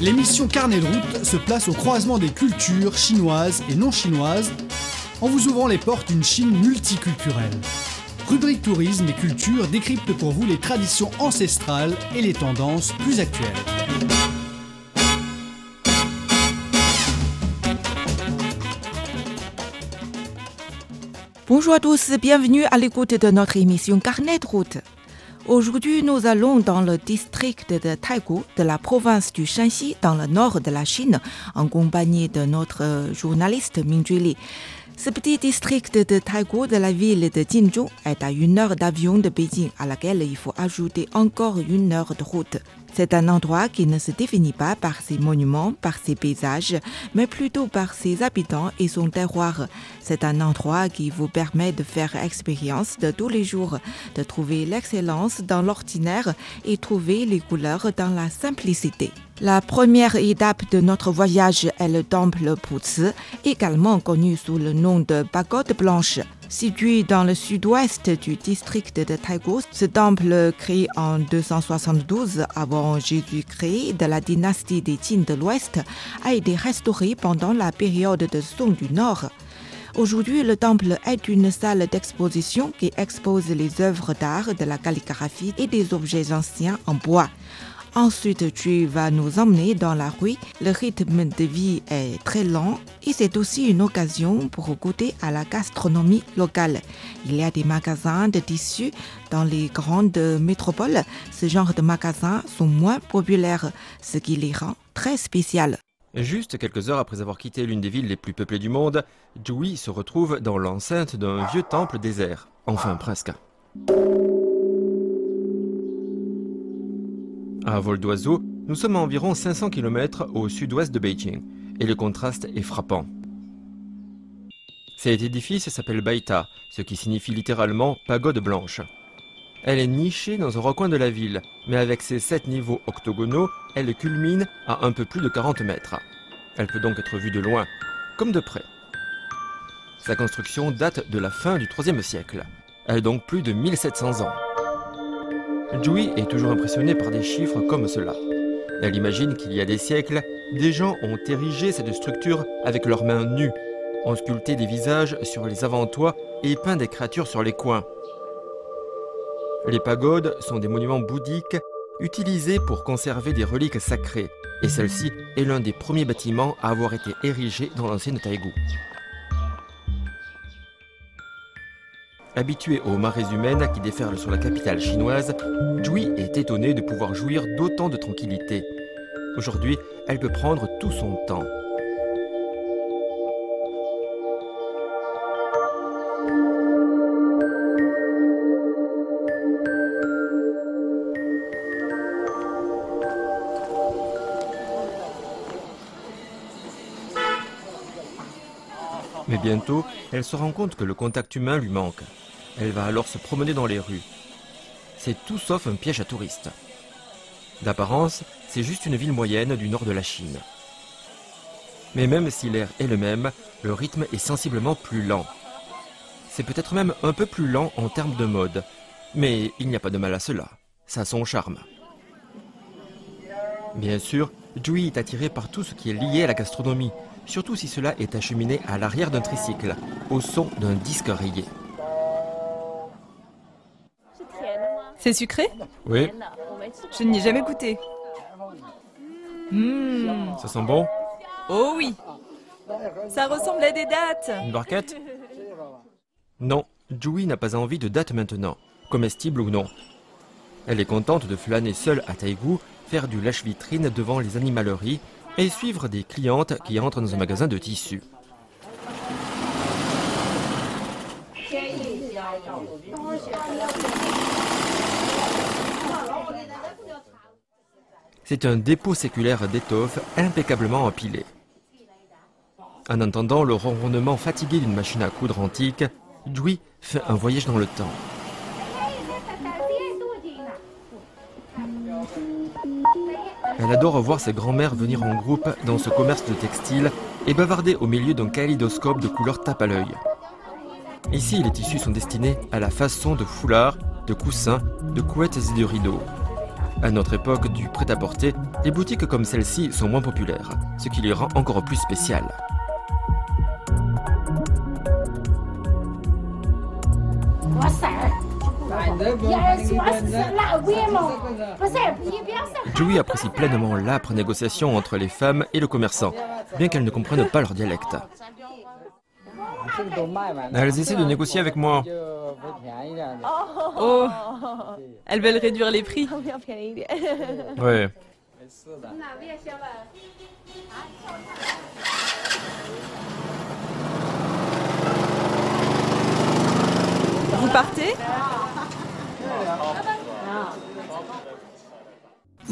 L'émission Carnet de route se place au croisement des cultures chinoises et non chinoises en vous ouvrant les portes d'une Chine multiculturelle. Rubrique tourisme et culture décrypte pour vous les traditions ancestrales et les tendances plus actuelles. Bonjour à tous, bienvenue à l'écoute de notre émission Carnet de route. Aujourd'hui, nous allons dans le district de Taigu de la province du Shanxi, dans le nord de la Chine, en compagnie de notre journaliste Ming Li. Ce petit district de Taigu de la ville de Jinzhou est à une heure d'avion de Beijing, à laquelle il faut ajouter encore une heure de route. C'est un endroit qui ne se définit pas par ses monuments, par ses paysages, mais plutôt par ses habitants et son terroir. C'est un endroit qui vous permet de faire expérience de tous les jours, de trouver l'excellence dans l'ordinaire et trouver les couleurs dans la simplicité. La première étape de notre voyage est le temple Puzi, également connu sous le nom de pagode blanche. Situé dans le sud-ouest du district de Taigu, ce temple créé en 272 avant Jésus-Christ de la dynastie des Qin de l'Ouest a été restauré pendant la période de Song du Nord. Aujourd'hui, le temple est une salle d'exposition qui expose les œuvres d'art de la calligraphie et des objets anciens en bois. Ensuite, tu vas nous emmener dans la rue. Le rythme de vie est très lent et c'est aussi une occasion pour goûter à la gastronomie locale. Il y a des magasins de tissus dans les grandes métropoles. Ce genre de magasins sont moins populaires, ce qui les rend très spéciales. Juste quelques heures après avoir quitté l'une des villes les plus peuplées du monde, Jui se retrouve dans l'enceinte d'un vieux temple désert. Enfin, presque. À vol d'oiseau, nous sommes à environ 500 km au sud-ouest de Beijing, et le contraste est frappant. Cet édifice s'appelle Baita, ce qui signifie littéralement pagode blanche. Elle est nichée dans un recoin de la ville, mais avec ses sept niveaux octogonaux, elle culmine à un peu plus de 40 mètres. Elle peut donc être vue de loin, comme de près. Sa construction date de la fin du IIIe siècle. Elle a donc plus de 1700 ans. Jui est toujours impressionné par des chiffres comme cela. Elle imagine qu'il y a des siècles, des gens ont érigé cette structure avec leurs mains nues, ont sculpté des visages sur les avant-toits et peint des créatures sur les coins. Les pagodes sont des monuments bouddhiques utilisés pour conserver des reliques sacrées, et celle-ci est l'un des premiers bâtiments à avoir été érigé dans l'ancienne Taïgu. Habituée aux marées humaines qui déferlent sur la capitale chinoise, Jui est étonnée de pouvoir jouir d'autant de tranquillité. Aujourd'hui, elle peut prendre tout son temps. Mais bientôt, elle se rend compte que le contact humain lui manque. Elle va alors se promener dans les rues. C'est tout sauf un piège à touristes. D'apparence, c'est juste une ville moyenne du nord de la Chine. Mais même si l'air est le même, le rythme est sensiblement plus lent. C'est peut-être même un peu plus lent en termes de mode. Mais il n'y a pas de mal à cela. Ça a son charme. Bien sûr, Jui est attiré par tout ce qui est lié à la gastronomie, surtout si cela est acheminé à l'arrière d'un tricycle, au son d'un disque rayé. C'est sucré Oui, Je n'y ai jamais goûté. Mmh. ça sent bon Oh oui Ça ressemble à des dates Une barquette Non, Jui n'a pas envie de date maintenant, comestible ou non. Elle est contente de flâner seule à Taïgu, faire du lâche-vitrine devant les animaleries et suivre des clientes qui entrent dans un magasin de tissus. C'est un dépôt séculaire d'étoffes impeccablement empilé. En entendant le ronronnement fatigué d'une machine à coudre antique, Jui fait un voyage dans le temps. Elle adore voir ses grands-mères venir en groupe dans ce commerce de textiles et bavarder au milieu d'un kaléidoscope de couleurs tape à l'œil. Ici, les tissus sont destinés à la façon de foulards, de coussins, de couettes et de rideaux. À notre époque du prêt-à-porter, les boutiques comme celle-ci sont moins populaires, ce qui les rend encore plus spéciales. Joey apprécie pleinement l'âpre négociation entre les femmes et le commerçant, bien qu'elles ne comprennent pas leur dialecte. Elles essaient de négocier avec moi. Oh Elles veulent réduire les prix. Ouais. Vous partez?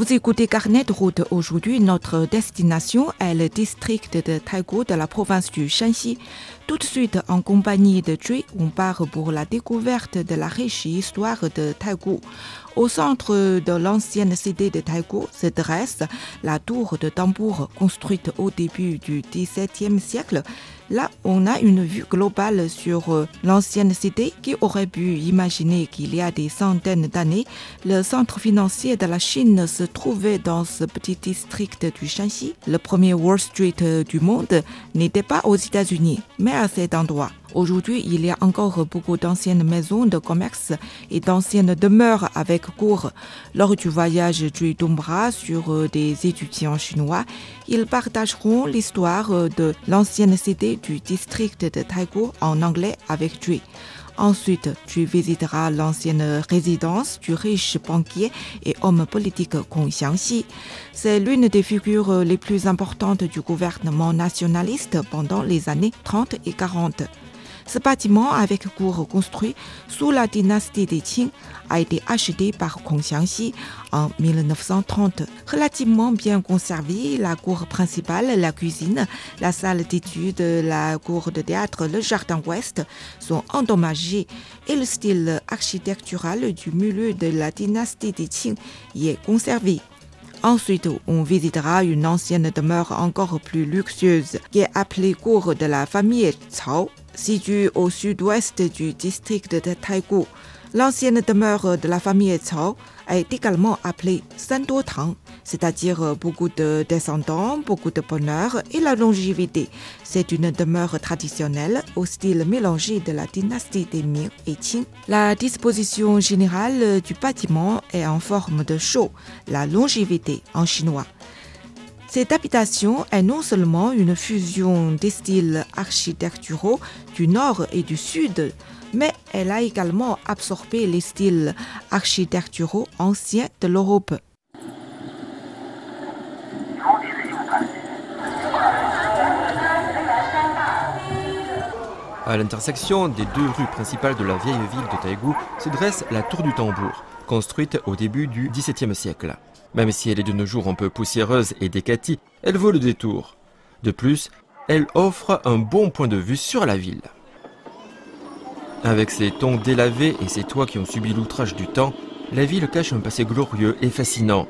Vous écoutez Carnet de route. Aujourd'hui, notre destination est le district de Taigou de la province du Shanxi. Tout de suite, en compagnie de Jui, on part pour la découverte de la riche histoire de Taigou. Au centre de l'ancienne cité de Taigou se dresse la tour de tambour construite au début du XVIIe siècle. Là, on a une vue globale sur euh, l'ancienne cité qui aurait pu imaginer qu'il y a des centaines d'années, le centre financier de la Chine se trouvait dans ce petit district du Shanxi. Le premier Wall Street euh, du monde n'était pas aux États-Unis, mais à cet endroit. Aujourd'hui, il y a encore beaucoup d'anciennes maisons de commerce et d'anciennes demeures avec cours. Lors du voyage du Dombra sur euh, des étudiants chinois, ils partageront l'histoire de l'ancienne cité du district de Taigou en anglais avec Jui. Ensuite, tu visiteras l'ancienne résidence du riche banquier et homme politique Kong Xiangxi. C'est l'une des figures les plus importantes du gouvernement nationaliste pendant les années 30 et 40. Ce bâtiment, avec cour construit sous la dynastie des Qing, a été acheté par Kong Xiangxi en 1930. Relativement bien conservé, la cour principale, la cuisine, la salle d'études, la cour de théâtre, le jardin ouest sont endommagés et le style architectural du milieu de la dynastie des Qing y est conservé. Ensuite, on visitera une ancienne demeure encore plus luxueuse qui est appelée cour de la famille Cao, située au sud-ouest du district de Taigou. L'ancienne demeure de la famille Cao est également appelée Sanduo Tang, c'est-à-dire beaucoup de descendants, beaucoup de bonheur et la longévité. C'est une demeure traditionnelle au style mélangé de la dynastie des Ming et Qing. La disposition générale du bâtiment est en forme de shou, la longévité en chinois. Cette habitation est non seulement une fusion des styles architecturaux du nord et du sud, mais elle a également absorbé les styles architecturaux anciens de l'Europe. À l'intersection des deux rues principales de la vieille ville de Taïgou se dresse la tour du tambour, construite au début du XVIIe siècle. Même si elle est de nos jours un peu poussiéreuse et décatie, elle vaut le détour. De plus, elle offre un bon point de vue sur la ville. Avec ses tons délavés et ses toits qui ont subi l'outrage du temps, la ville cache un passé glorieux et fascinant.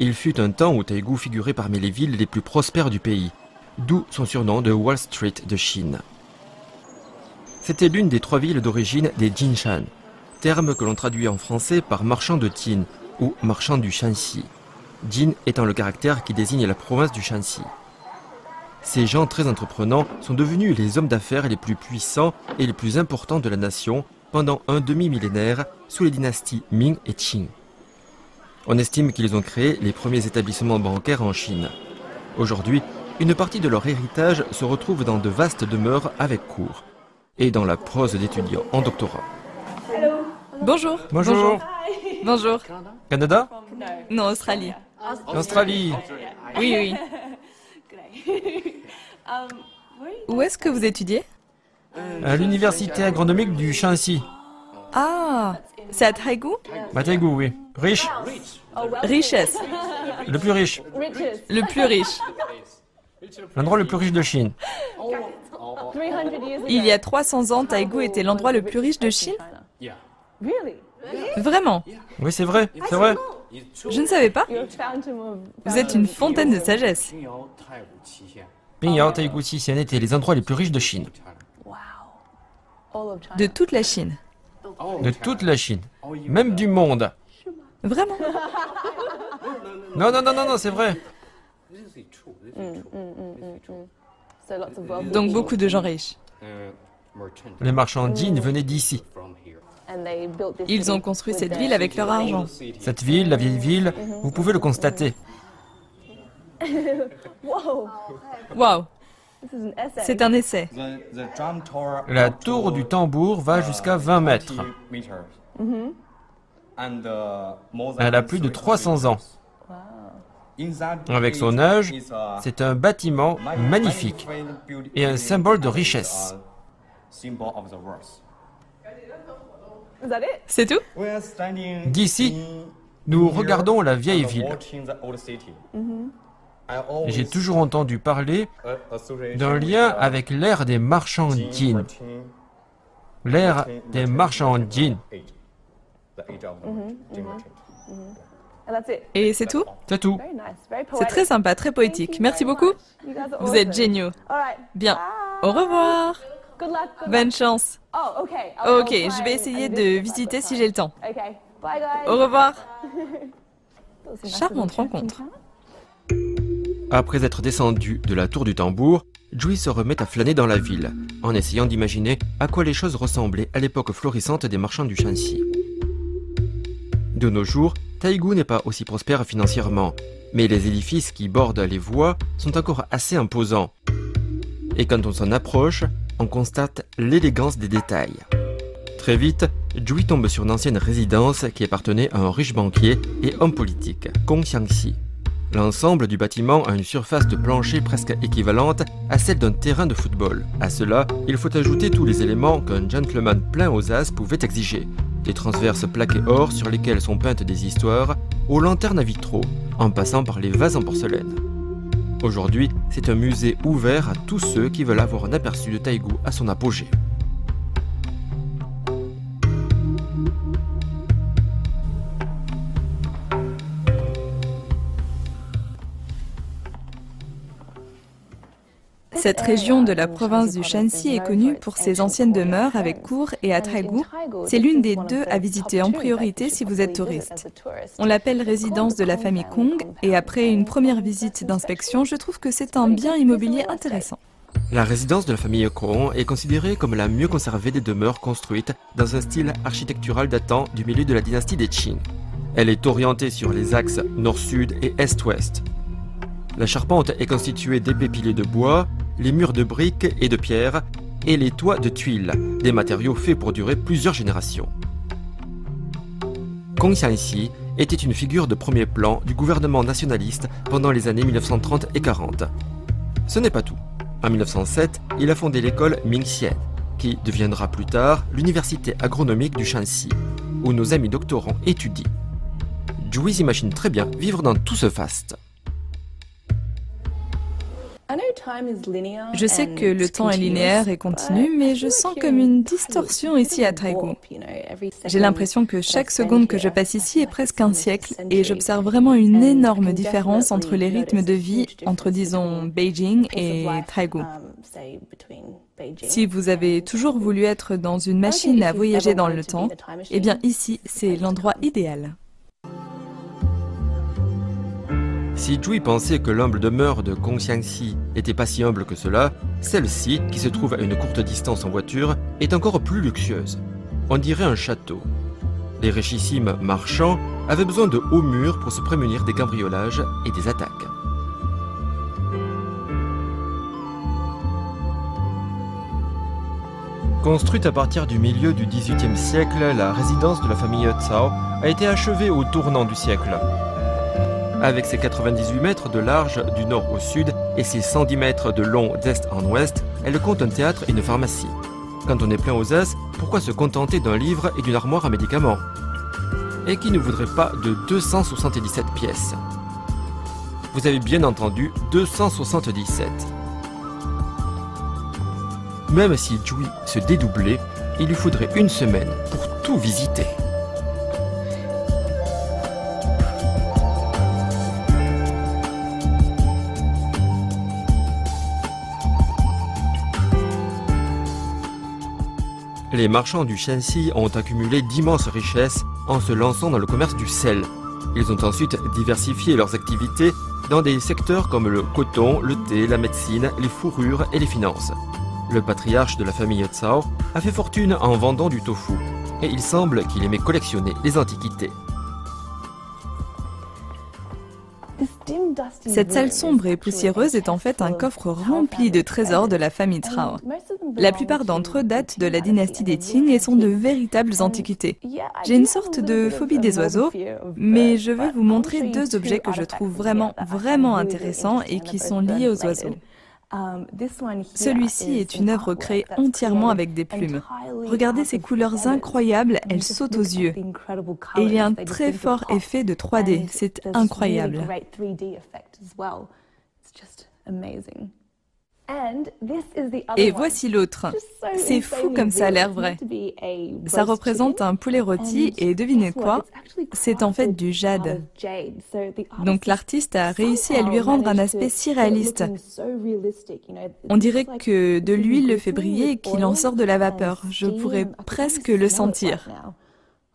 Il fut un temps où Taïgou figurait parmi les villes les plus prospères du pays, d'où son surnom de Wall Street de Chine. C'était l'une des trois villes d'origine des Jinshan, terme que l'on traduit en français par marchand de Tin ou marchand du Shanxi, Jin étant le caractère qui désigne la province du Shanxi. Ces gens très entreprenants sont devenus les hommes d'affaires les plus puissants et les plus importants de la nation pendant un demi-millénaire sous les dynasties Ming et Qing. On estime qu'ils ont créé les premiers établissements bancaires en Chine. Aujourd'hui, une partie de leur héritage se retrouve dans de vastes demeures avec cours et dans la prose d'étudiants en doctorat. Bonjour. Bonjour. Bonjour. Canada? Non, Australie. Australie Oui, oui. Où est-ce que vous étudiez? À l'université agronomique du Shanxi. Ah, c'est à Taigou À Taïgou, oui. Riche Richesse. Le plus riche. Le plus riche. L'endroit le plus riche de Chine. Il y a 300 ans, Taigou était l'endroit le plus riche de Chine? Vraiment? Oui, c'est vrai, c'est vrai. Je ne savais pas. Vous êtes une fontaine de sagesse. Pingyao, Taïgou, Xixian étaient les endroits les plus riches de Chine. De toute la Chine. De toute la Chine. Même du monde. Vraiment Non, non, non, non, non, c'est vrai. Donc beaucoup de gens riches. Les marchandises venaient d'ici. Ils ont construit cette ville avec leur argent. Cette ville, la vieille ville, vous pouvez le constater. Waouh C'est un essai. La tour du tambour va jusqu'à 20 mètres. Elle a plus de 300 ans. Avec son âge, c'est un bâtiment magnifique et un symbole de richesse. C'est tout D'ici, nous regardons la vieille ville. J'ai toujours entendu parler d'un lien avec l'ère des marchandises. L'ère des marchandises. Et c'est tout C'est tout. C'est très sympa, très poétique. Merci beaucoup. Vous êtes géniaux. Bien. Au revoir. Bonne chance. Ok, je vais essayer de visiter si j'ai le temps. Au revoir. Charmante rencontre. Après être descendu de la tour du tambour, Jui se remet à flâner dans la ville, en essayant d'imaginer à quoi les choses ressemblaient à l'époque florissante des marchands du Shanxi. De nos jours, Taïgu n'est pas aussi prospère financièrement, mais les édifices qui bordent les voies sont encore assez imposants. Et quand on s'en approche, on constate l'élégance des détails. Très vite, Jui tombe sur une ancienne résidence qui appartenait à un riche banquier et homme politique, Gong Xiangxi. L'ensemble du bâtiment a une surface de plancher presque équivalente à celle d'un terrain de football. À cela, il faut ajouter tous les éléments qu'un gentleman plein aux as pouvait exiger. Des transverses plaquées or sur lesquelles sont peintes des histoires, aux lanternes à vitraux, en passant par les vases en porcelaine. Aujourd'hui, c'est un musée ouvert à tous ceux qui veulent avoir un aperçu de Taïgu à son apogée. Cette région de la province du Shanxi est connue pour ses anciennes demeures avec cours et à Taigu. C'est l'une des deux à visiter en priorité si vous êtes touriste. On l'appelle résidence de la famille Kong et après une première visite d'inspection, je trouve que c'est un bien immobilier intéressant. La résidence de la famille Kong est considérée comme la mieux conservée des demeures construites dans un style architectural datant du milieu de la dynastie des Qing. Elle est orientée sur les axes nord-sud et est-ouest. La charpente est constituée d'épais piliers de bois, les murs de briques et de pierre, et les toits de tuiles, des matériaux faits pour durer plusieurs générations. Kong Xianxi était une figure de premier plan du gouvernement nationaliste pendant les années 1930 et 40. Ce n'est pas tout. En 1907, il a fondé l'école Mingxian, qui deviendra plus tard l'université agronomique du Shanxi, où nos amis doctorants étudient. Jui imagine très bien vivre dans tout ce faste. Je sais que le temps est linéaire et continu, mais je sens comme une distorsion ici à Taigu. J'ai l'impression que chaque seconde que je passe ici est presque un siècle et j'observe vraiment une énorme différence entre les rythmes de vie entre, disons, Beijing et Taigu. Si vous avez toujours voulu être dans une machine à voyager dans le temps, eh bien ici, c'est l'endroit idéal. Si Jui pensait que l'humble demeure de Xiangxi n'était pas si humble que cela, celle-ci, qui se trouve à une courte distance en voiture, est encore plus luxueuse. On dirait un château. Les richissimes marchands avaient besoin de hauts murs pour se prémunir des cambriolages et des attaques. Construite à partir du milieu du XVIIIe siècle, la résidence de la famille Tsao a été achevée au tournant du siècle. Avec ses 98 mètres de large du nord au sud et ses 110 mètres de long d'est en ouest, elle compte un théâtre et une pharmacie. Quand on est plein aux as, pourquoi se contenter d'un livre et d'une armoire à médicaments? Et qui ne voudrait pas de 277 pièces? Vous avez bien entendu 277. Même si Jui se dédoublait, il lui faudrait une semaine pour tout visiter. Les marchands du Shanxi ont accumulé d'immenses richesses en se lançant dans le commerce du sel. Ils ont ensuite diversifié leurs activités dans des secteurs comme le coton, le thé, la médecine, les fourrures et les finances. Le patriarche de la famille Tsao a fait fortune en vendant du tofu, et il semble qu'il aimait collectionner les antiquités. Cette salle sombre et poussiéreuse est en fait un coffre rempli de trésors de la famille Trao. La plupart d'entre eux datent de la dynastie des Qing et sont de véritables antiquités. J'ai une sorte de phobie des oiseaux, mais je veux vous montrer deux objets que je trouve vraiment, vraiment intéressants et qui sont liés aux oiseaux. Um, Celui-ci est une œuvre créée entièrement avec des plumes. Regardez ces couleurs incroyables, elles sautent aux yeux. Et il y a un très fort effet de 3D, c'est incroyable. Et voici l'autre. C'est fou comme ça a l'air vrai. Ça représente un poulet rôti et devinez quoi? C'est en fait du jade. Donc l'artiste a réussi à lui rendre un aspect si réaliste. On dirait que de l'huile le fait briller et qu'il en sort de la vapeur. Je pourrais presque le sentir.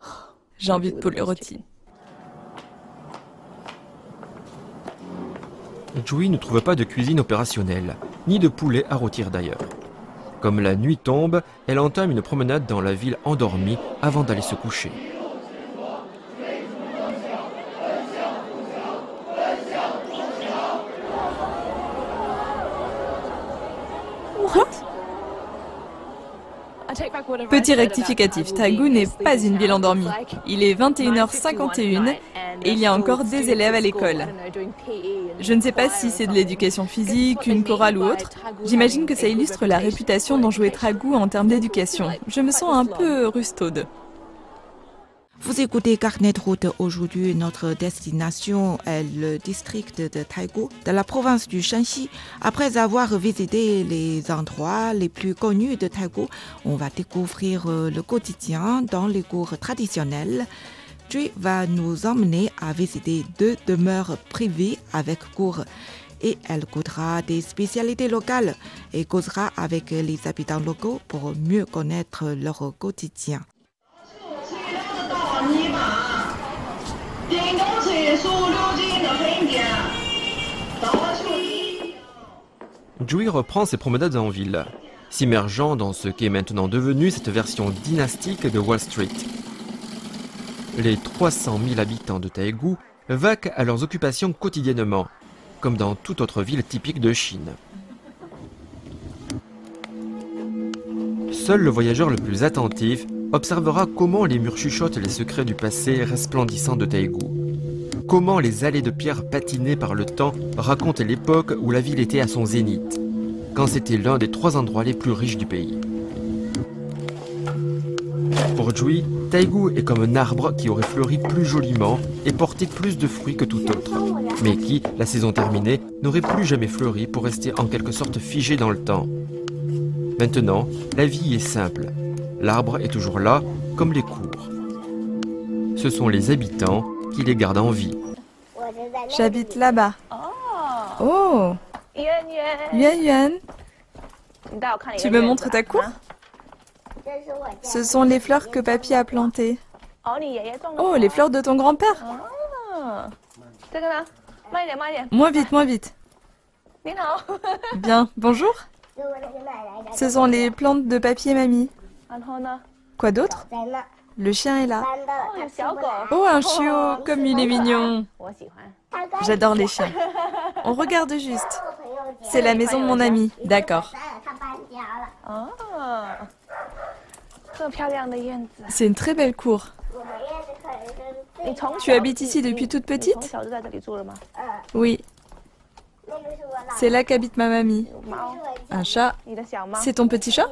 J'ai envie de poulet rôti. Joey ne trouve pas de cuisine opérationnelle, ni de poulet à rôtir d'ailleurs. Comme la nuit tombe, elle entame une promenade dans la ville endormie avant d'aller se coucher. Petit rectificatif, Taegu n'est pas une ville endormie. Il est 21h51 et il y a encore des élèves à l'école. Je ne sais pas si c'est de l'éducation physique, une chorale ou autre. J'imagine que ça illustre la réputation dont jouait Taegu en termes d'éducation. Je me sens un peu rustaude. Vous écoutez Carnet route. Aujourd'hui, notre destination est le district de Taigou, de la province du Shanxi. Après avoir visité les endroits les plus connus de Taigou, on va découvrir euh, le quotidien dans les cours traditionnels. Jui va nous emmener à visiter deux demeures privées avec cours et elle goûtera des spécialités locales et causera avec les habitants locaux pour mieux connaître leur quotidien. Joey reprend ses promenades en ville, s'immergeant dans ce qui est maintenant devenu cette version dynastique de Wall Street. Les 300 000 habitants de Taegu vaquent à leurs occupations quotidiennement, comme dans toute autre ville typique de Chine. Seul le voyageur le plus attentif observera comment les murs chuchotent les secrets du passé resplendissant de Taegu. Comment les allées de pierre patinées par le temps racontent l'époque où la ville était à son zénith, quand c'était l'un des trois endroits les plus riches du pays. Pour Jui, Taegu est comme un arbre qui aurait fleuri plus joliment et porté plus de fruits que tout autre, mais qui, la saison terminée, n'aurait plus jamais fleuri pour rester en quelque sorte figé dans le temps. Maintenant, la vie est simple, L'arbre est toujours là, comme les cours. Ce sont les habitants qui les gardent en vie. J'habite là-bas. Oh. Yuan Yuan. Tu me montres ta cour Ce sont les fleurs que papy a plantées. Oh, les fleurs de ton grand-père. Moins vite, moins vite. Bien, bonjour. Ce sont les plantes de papy et mamie. Quoi d'autre? Le chien est là. Oh, un chiot, comme il est mignon. J'adore les chiens. On regarde juste. C'est la maison de mon ami. D'accord. C'est une très belle cour. Tu habites ici depuis toute petite Oui. C'est là qu'habite ma mamie. Un chat. C'est ton petit chat?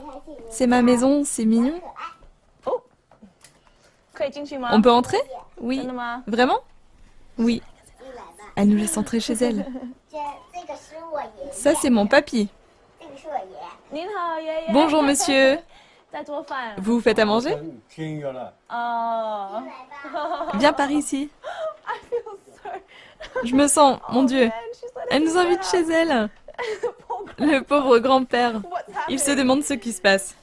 C'est ma maison, c'est mignon? On peut entrer Oui. Vraiment Oui. Elle nous laisse entrer chez elle. Ça, c'est mon papy. Bonjour, monsieur. Vous vous faites à manger Viens par ici. Je me sens, mon Dieu. Elle nous invite chez elle. Le pauvre grand-père. Il se demande ce qui se passe.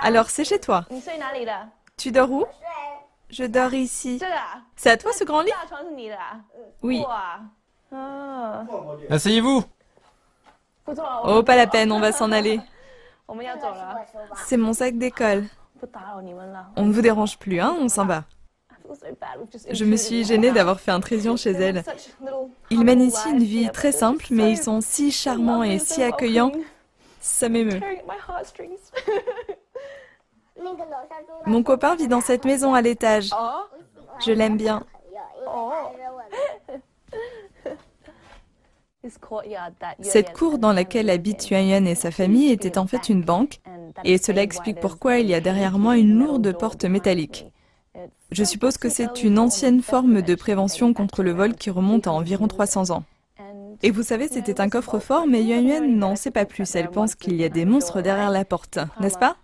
Alors, c'est chez toi. Tu dors où? Je dors ici. C'est à toi ce grand lit? Oui. Asseyez-vous Oh, pas la peine, on va s'en aller. C'est mon sac d'école. On ne vous dérange plus, hein On s'en va. Je me suis gênée d'avoir fait un trésion chez elle. Ils mènent ici une vie très simple, mais ils sont si charmants et si accueillants. Ça m'émeut. Mon copain vit dans cette maison à l'étage. Je l'aime bien. Cette cour dans laquelle habitent Yuan et sa famille était en fait une banque, et cela explique pourquoi il y a derrière moi une lourde porte métallique. Je suppose que c'est une ancienne forme de prévention contre le vol qui remonte à environ 300 ans. Et vous savez, c'était un coffre-fort, mais Yuan Yuan n'en sait pas plus. Elle pense qu'il y a des monstres derrière la porte, n'est-ce pas?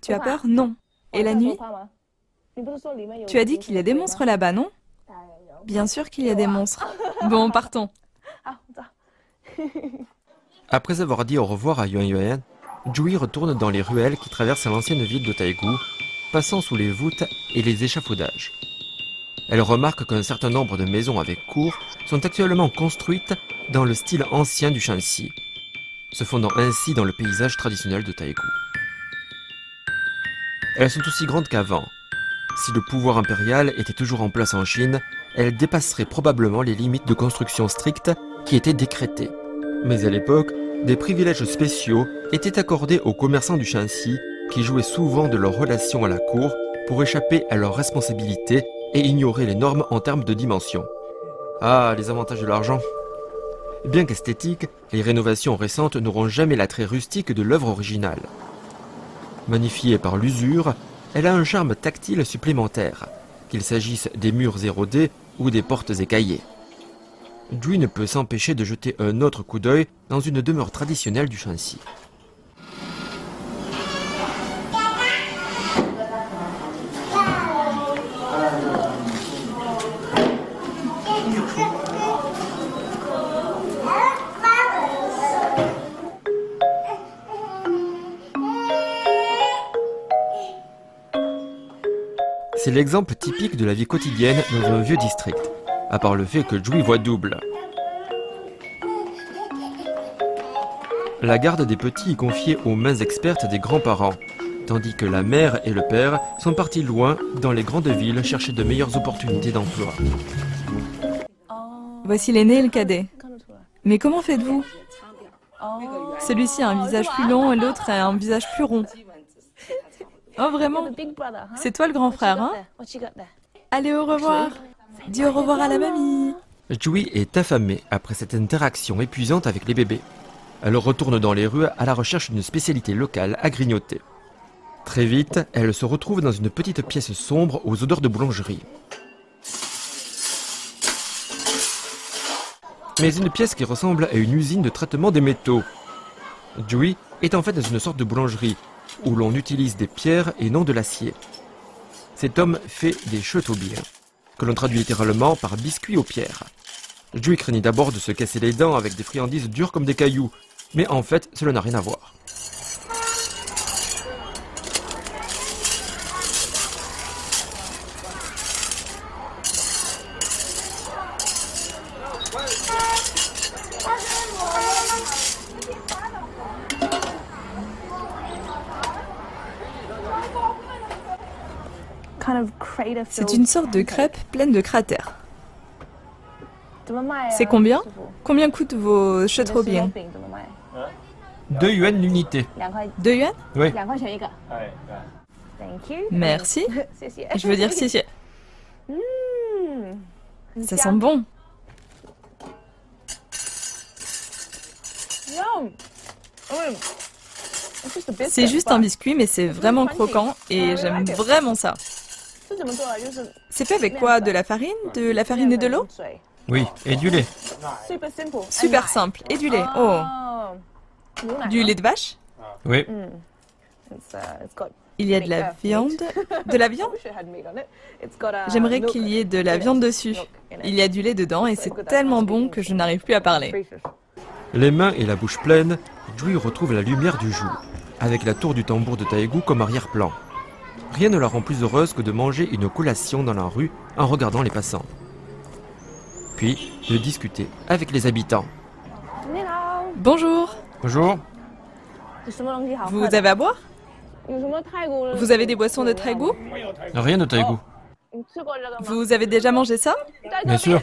Tu as peur Non. Et la nuit Tu as dit qu'il y a des monstres là-bas, non Bien sûr qu'il y a des monstres. Bon, partons. Après avoir dit au revoir à Yuan Yuan, Jui retourne dans les ruelles qui traversent l'ancienne ville de Taegu, passant sous les voûtes et les échafaudages. Elle remarque qu'un certain nombre de maisons avec cours sont actuellement construites dans le style ancien du Shanxi, se fondant ainsi dans le paysage traditionnel de Taegu. Elles sont aussi grandes qu'avant. Si le pouvoir impérial était toujours en place en Chine, elles dépasseraient probablement les limites de construction strictes qui étaient décrétées. Mais à l'époque, des privilèges spéciaux étaient accordés aux commerçants du Shanxi qui jouaient souvent de leurs relations à la cour pour échapper à leurs responsabilités et ignorer les normes en termes de dimension. Ah, les avantages de l'argent. Bien qu'esthétiques, les rénovations récentes n'auront jamais l'attrait rustique de l'œuvre originale. Magnifiée par l'usure, elle a un charme tactile supplémentaire, qu'il s'agisse des murs érodés ou des portes écaillées. Dewey ne peut s'empêcher de jeter un autre coup d'œil dans une demeure traditionnelle du Shanxi. C'est l'exemple typique de la vie quotidienne dans un vieux district, à part le fait que Jui voit double. La garde des petits est confiée aux mains expertes des grands-parents, tandis que la mère et le père sont partis loin dans les grandes villes chercher de meilleures opportunités d'emploi. Voici l'aîné et le cadet. Mais comment faites-vous? Celui-ci a un visage plus long et l'autre a un visage plus rond. Oh vraiment C'est toi le grand frère, hein? Allez, au revoir Dis au revoir à la mamie Jui est affamée après cette interaction épuisante avec les bébés. Elle retourne dans les rues à la recherche d'une spécialité locale à grignoter. Très vite, elle se retrouve dans une petite pièce sombre aux odeurs de boulangerie. Mais une pièce qui ressemble à une usine de traitement des métaux. Jui est en fait dans une sorte de boulangerie où l'on utilise des pierres et non de l'acier. Cet homme fait des chetobiers, que l'on traduit littéralement par biscuits aux pierres. Jui craignait d'abord de se casser les dents avec des friandises dures comme des cailloux, mais en fait, cela n'a rien à voir. C'est une sorte de crêpe pleine de cratères. C'est combien Combien coûtent vos bien 2 yuan l'unité. 2 yuan Oui. Merci. Je veux dire si, si. Ça sent bon. C'est juste un biscuit, mais c'est vraiment croquant et j'aime vraiment ça. C'est fait avec quoi? De la farine? De la farine et de l'eau? Oui, et du lait. Super simple. Et du lait. Oh. Du lait de vache? Oui. Il y a de la viande. De la viande? J'aimerais qu'il y ait de la viande dessus. Il y a du lait dedans et c'est tellement bon que je n'arrive plus à parler. Les mains et la bouche pleines, Jui retrouve la lumière du jour, avec la tour du tambour de Taegu comme arrière-plan. Rien ne la rend plus heureuse que de manger une collation dans la rue en regardant les passants. Puis de discuter avec les habitants. Bonjour. Bonjour. Vous avez à boire? Vous avez des boissons de très goût? Rien de taïgou. Vous avez déjà mangé ça? Bien sûr.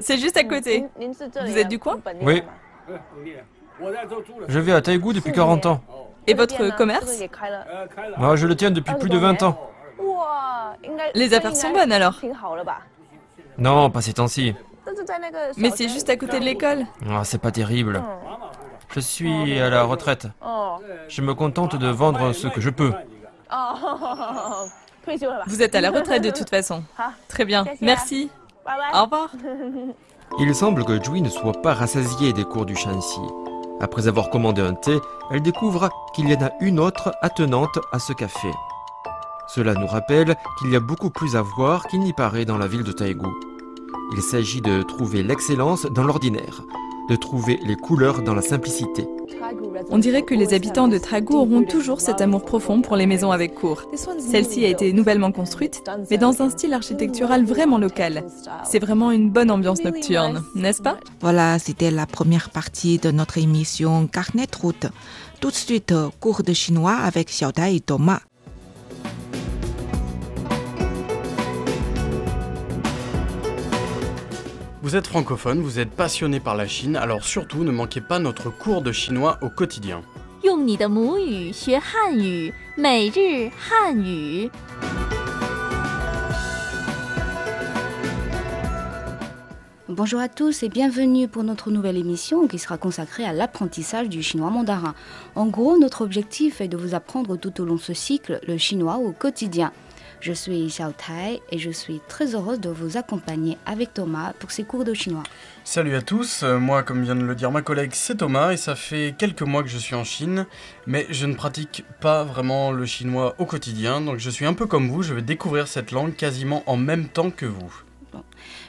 C'est juste à côté. Vous êtes du coin? Oui. Je vais à Taïgou depuis 40 ans. Et votre commerce Moi, je le tiens depuis plus de 20 ans. Les affaires sont bonnes alors Non, pas ces temps-ci. Mais c'est juste à côté de l'école. Ah, c'est pas terrible. Je suis à la retraite. Je me contente de vendre ce que je peux. Vous êtes à la retraite de toute façon. Très bien, merci. Au revoir. Il semble que Jui ne soit pas rassasiée des cours du Shanxi. Après avoir commandé un thé, elle découvre qu'il y en a une autre attenante à ce café. Cela nous rappelle qu'il y a beaucoup plus à voir qu'il n'y paraît dans la ville de Taïgou. Il s'agit de trouver l'excellence dans l'ordinaire, de trouver les couleurs dans la simplicité. On dirait que les habitants de Tragou auront toujours cet amour profond pour les maisons avec cour. Celle-ci a été nouvellement construite, mais dans un style architectural vraiment local. C'est vraiment une bonne ambiance nocturne, n'est-ce pas? Voilà, c'était la première partie de notre émission Carnet de route. Tout de suite, cours de chinois avec Xiaotai et Thomas. Vous êtes francophone, vous êtes passionné par la Chine, alors surtout ne manquez pas notre cours de chinois au quotidien. Bonjour à tous et bienvenue pour notre nouvelle émission qui sera consacrée à l'apprentissage du chinois mandarin. En gros, notre objectif est de vous apprendre tout au long de ce cycle le chinois au quotidien. Je suis Xiao Tai et je suis très heureuse de vous accompagner avec Thomas pour ces cours de chinois. Salut à tous, euh, moi comme vient de le dire ma collègue c'est Thomas et ça fait quelques mois que je suis en Chine, mais je ne pratique pas vraiment le chinois au quotidien, donc je suis un peu comme vous, je vais découvrir cette langue quasiment en même temps que vous.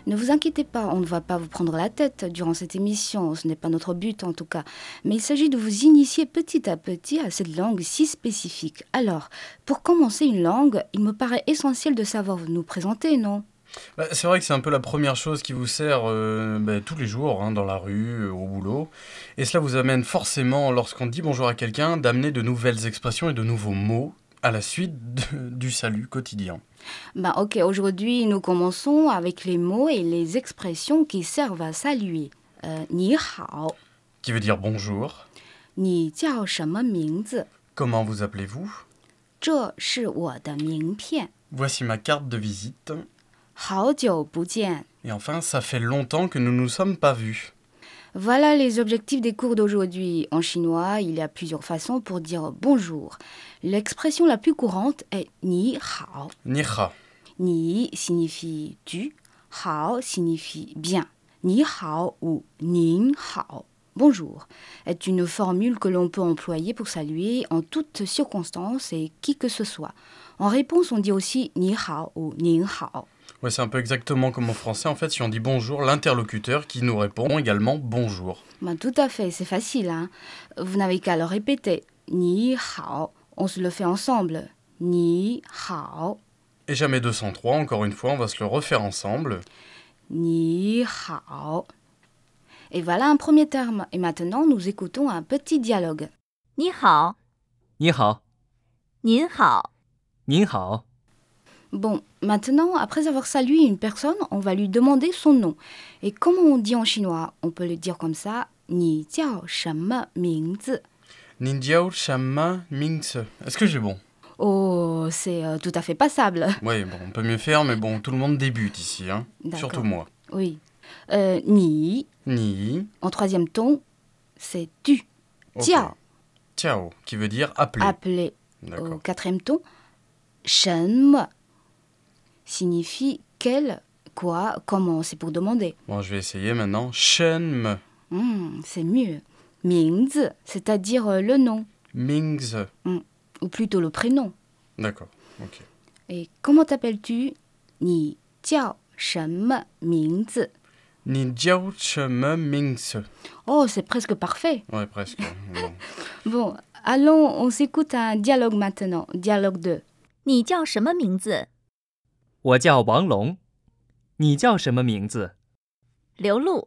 Ne vous inquiétez pas, on ne va pas vous prendre la tête durant cette émission, ce n'est pas notre but en tout cas, mais il s'agit de vous initier petit à petit à cette langue si spécifique. Alors, pour commencer une langue, il me paraît essentiel de savoir nous présenter, non? Bah, c'est vrai que c'est un peu la première chose qui vous sert euh, bah, tous les jours, hein, dans la rue, euh, au boulot, et cela vous amène forcément, lorsqu'on dit bonjour à quelqu'un, d'amener de nouvelles expressions et de nouveaux mots à la suite du salut quotidien. Bah ok, aujourd'hui nous commençons avec les mots et les expressions qui servent à saluer. Euh, ni hao. Qui veut dire bonjour. Ni jiao Comment vous appelez-vous? Voici ma carte de visite. Hao Et enfin, ça fait longtemps que nous ne nous sommes pas vus. Voilà les objectifs des cours d'aujourd'hui. En chinois, il y a plusieurs façons pour dire bonjour. L'expression la plus courante est ni hao. Niha, Ni signifie tu, hao signifie bien. Ni hao ou ning hao, bonjour, est une formule que l'on peut employer pour saluer en toutes circonstances et qui que ce soit. En réponse, on dit aussi ni hao ou ning hao. Ouais, c'est un peu exactement comme en français. En fait, si on dit bonjour, l'interlocuteur qui nous répond également bonjour. Ben, tout à fait, c'est facile. Hein Vous n'avez qu'à le répéter. Ni hao. On se le fait ensemble. Ni hao. Et jamais 203, encore une fois, on va se le refaire ensemble. Ni hao. Et voilà un premier terme. Et maintenant, nous écoutons un petit dialogue. Ni hao. Ni hao. Ni hao. Ni hao. Bon, maintenant, après avoir salué une personne, on va lui demander son nom. Et comment on dit en chinois? On peut le dire comme ça Ni jiao shenme. Ninjiao Shama Mingse. Est-ce que j'ai bon? Oh, c'est euh, tout à fait passable. Oui, bon, on peut mieux faire, mais bon, tout le monde débute ici, hein. Surtout moi. Oui. Euh, ni, Ni, en troisième ton, c'est tu. ok. Jiao, Ciao, qui veut dire appeler. appelé. Au quatrième ton, shenme signifie quel, quoi, comment, c'est pour demander. Bon, je vais essayer maintenant. Shenme Hmm, c'est mieux. Mingzi, c'est-à-dire euh, le nom, Mingse. ou plutôt le prénom. D'accord, ok. Et comment t'appelles-tu Ni jiao shenme mingzi. Ninjiao Shama Mingse. Oh, c'est presque parfait. Ouais, presque. bon. Bon, allons, on s'écoute un dialogue maintenant. Dialogue 2. 你叫什么名字？我叫王龙。你叫什么名字？刘露。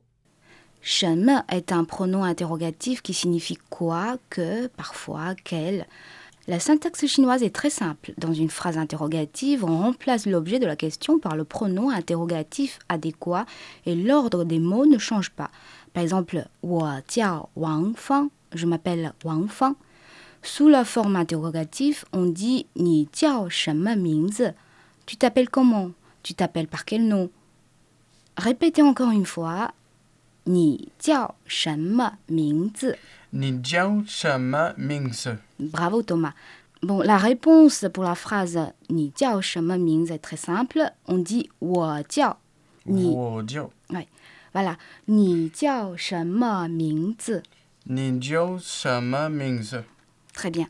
Shen est un pronom interrogatif qui signifie quoi, que, parfois, quel. La syntaxe chinoise est très simple. Dans une phrase interrogative, on remplace l'objet de la question par le pronom interrogatif adéquat et l'ordre des mots ne change pas. Par exemple, Wang Fang, je m'appelle Wang Fang. Sous la forme interrogative, on dit Ni Jiao Shenme Mingzi. Tu t'appelles comment? Tu t'appelles par quel nom? Répétez encore une fois 你叫什么名字 Ni jiao shama mingse. Bravo Thomas. Bon, la réponse pour la phrase 你叫什么名字 est très simple. On dit 我叫 你 Wo jiao. Voilà. 你叫什么名字 Ni jiao shama mingse. Très bien.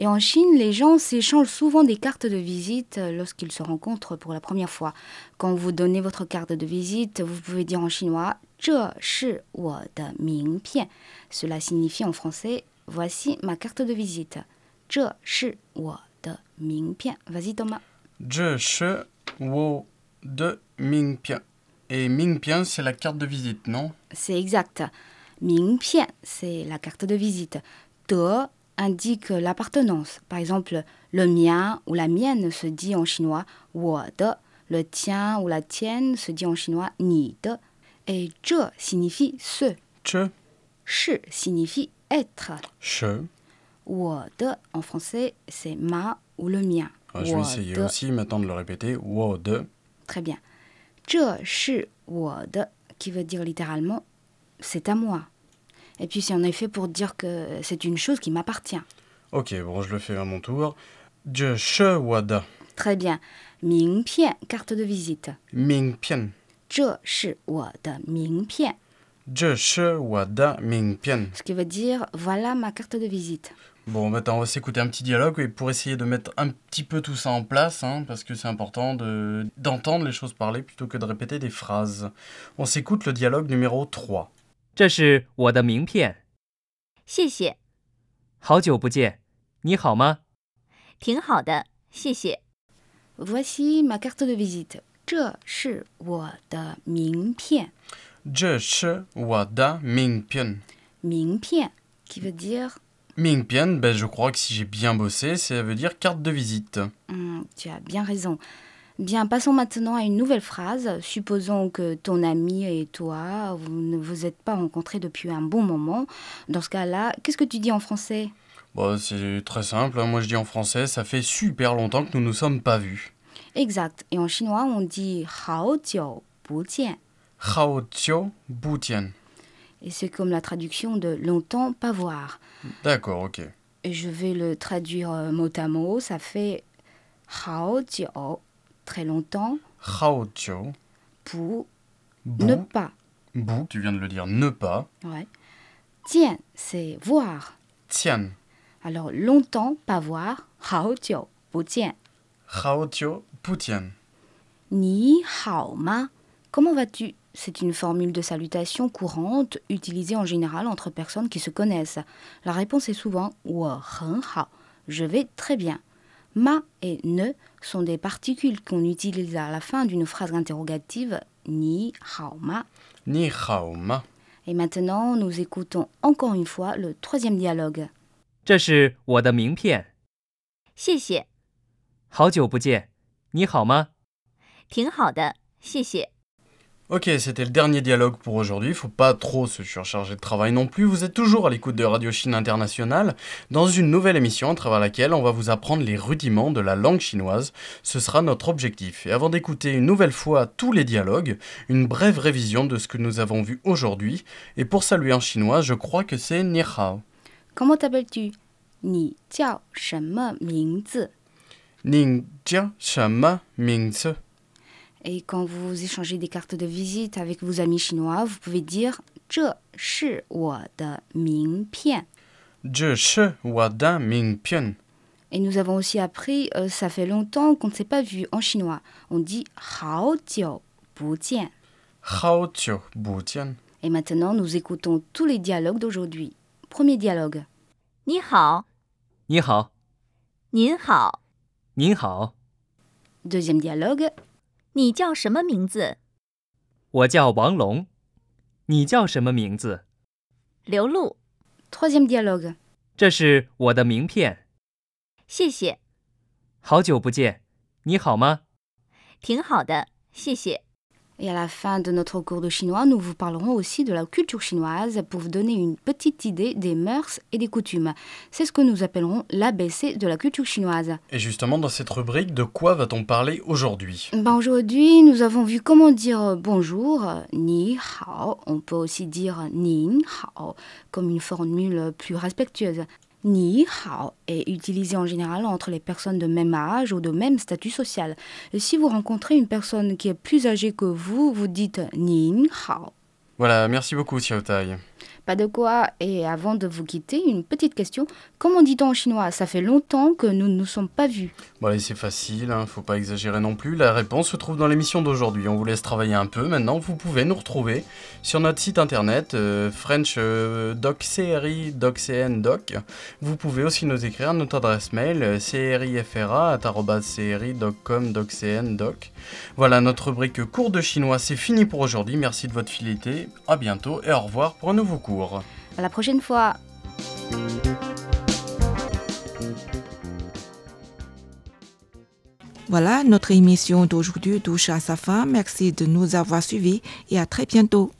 Et en Chine, les gens s'échangent souvent des cartes de visite euh, lorsqu'ils se rencontrent pour la première fois. Quand vous donnez votre carte de visite, vous pouvez dire en chinois 这是我的名片. Cela signifie en français Voici ma carte de visite. 这是我的名片. Vas-y Thomas. Je she wo de mingpian. Et mingpian, c'est la carte de visite, non C'est exact. 名片, c'est la carte de visite. De indique l'appartenance. Par exemple, le mien ou la mienne se dit en chinois 我的. Le tien ou la tienne se dit en chinois 你的. et je signifie ce. Je. Shi signifie être. Je. de en français, c'est ma ou le mien. Ah, je vais essayer aussi maintenant de le répéter. Ou de. Très bien. Je suis de qui veut dire littéralement c'est à moi. Et puis c'est en effet pour dire que c'est une chose qui m'appartient. Ok, bon, je le fais à mon tour. Je suis Très bien. Mingpian, carte de visite. Mingpian. 这是我的名片 Je she wada mingpian. ce qui veut dire voilà ma carte de visite. Bon, maintenant, on va s'écouter un petit dialogue et pour essayer de mettre un petit peu tout ça en place, hein, parce que c'est important de- d'entendre les choses parler plutôt que de répéter des phrases. On s'écoute le dialogue numéro 3. 这是我的名片。谢谢，好久不见，你好吗？挺好的，谢谢。 Voici ma carte de visite. 这是我的名片。 Je she wada mingpian. 名片 qui veut dire Mingpian, ben, je crois que si j'ai bien bossé, ça veut dire carte de visite. Hum, tu as bien raison. Bien, passons maintenant à une nouvelle phrase. Supposons que ton ami et toi, vous ne vous êtes pas rencontrés depuis un bon moment. Dans ce cas-là, qu'est-ce que tu dis en français Bon, c'est très simple, hein. moi je dis en français, ça fait super longtemps que nous nous sommes pas vus. Exact. Et en chinois, on dit hao jiao bu jian. Et c'est comme la traduction de longtemps pas voir. D'accord, ok. Et je vais le traduire euh, mot à mot. Ça fait hao très longtemps. Hao jiao. Bu, bu, ne pas. Bu, tu viens de le dire, ne pas. Ouais. Tian, c'est voir. Tian. Alors longtemps pas voir, hao jiao bu. Hao Tio Poutian. Ni hao ma. Comment vas-tu C'est une formule de salutation courante utilisée en général entre personnes qui se connaissent. La réponse est souvent 我很好. Je vais très bien. Ma et ne sont des particules qu'on utilise à la fin d'une phrase interrogative ni hao ma. Ni Hao Ma. Et maintenant, nous écoutons encore une fois le troisième dialogue. 这是我的名片。谢谢， 好久不见，你好吗？挺好的，谢谢。 Ok, c'était le dernier dialogue pour aujourd'hui. Faut pas trop se surcharger de travail non plus. Vous êtes toujours à l'écoute de Radio Chine Internationale dans une nouvelle émission à travers laquelle on va vous apprendre les rudiments de la langue chinoise. Ce sera notre objectif. Et avant d'écouter une nouvelle fois tous les dialogues, une brève révision de ce que nous avons vu aujourd'hui. Et pour saluer en chinois, je crois que c'est Ni Hao. Comment t'appelles-tu Ni jiao Et quand vous échangez des cartes de visite avec vos amis chinois, vous pouvez dire 这是我的名片. Je Shi Wada Mingpian. Et nous avons aussi appris euh, ça fait longtemps qu'on ne s'est pas vu en chinois. On dit 好久不见. Hao Tio Boutian. Et maintenant, nous écoutons tous les dialogues d'aujourd'hui. Premier dialogue. 你好，你好，您好， 您好， Deuxième dialogue. 你叫什么名字？我叫王龙。你叫什么名字？刘露。Troisième dialogue. 这是我的名片。谢谢，好久不见，你好吗？挺好的，谢谢。Et à la fin de notre cours de chinois, nous vous parlerons aussi de la culture chinoise pour vous donner une petite idée des mœurs et des coutumes. C'est ce que nous appellerons l'ABC de la culture chinoise. Et justement, dans cette rubrique, de quoi va-t-on parler aujourd'hui? Ben, Aujourd'hui, nous avons vu comment dire bonjour, ni hao. On peut aussi dire nin hao, comme une formule plus respectueuse. Ni hao est utilisé en général entre les personnes de même âge ou de même statut social. Si vous rencontrez une personne qui est plus âgée que vous, vous dites nin hao. Voilà, merci beaucoup Xiao Tai. Pas de quoi. Et avant de vous quitter, une petite question. Comment dit-on en chinois? Ça fait longtemps que nous ne nous sommes pas vus. Bon allez, c'est facile, hein, faut pas exagérer non plus. La réponse se trouve dans l'émission d'aujourd'hui. On vous laisse travailler un peu. Maintenant, vous pouvez nous retrouver sur notre site internet euh, euh. Vous pouvez aussi nous écrire notre adresse mail euh, crifra@cri.com Doc. Voilà, notre rubrique cours de chinois, c'est fini pour aujourd'hui. Merci de votre fidélité. À bientôt et au revoir pour un nouveau cours. À la prochaine fois. Voilà, notre émission d'aujourd'hui touche à sa fin. Merci de nous avoir suivis et à très bientôt.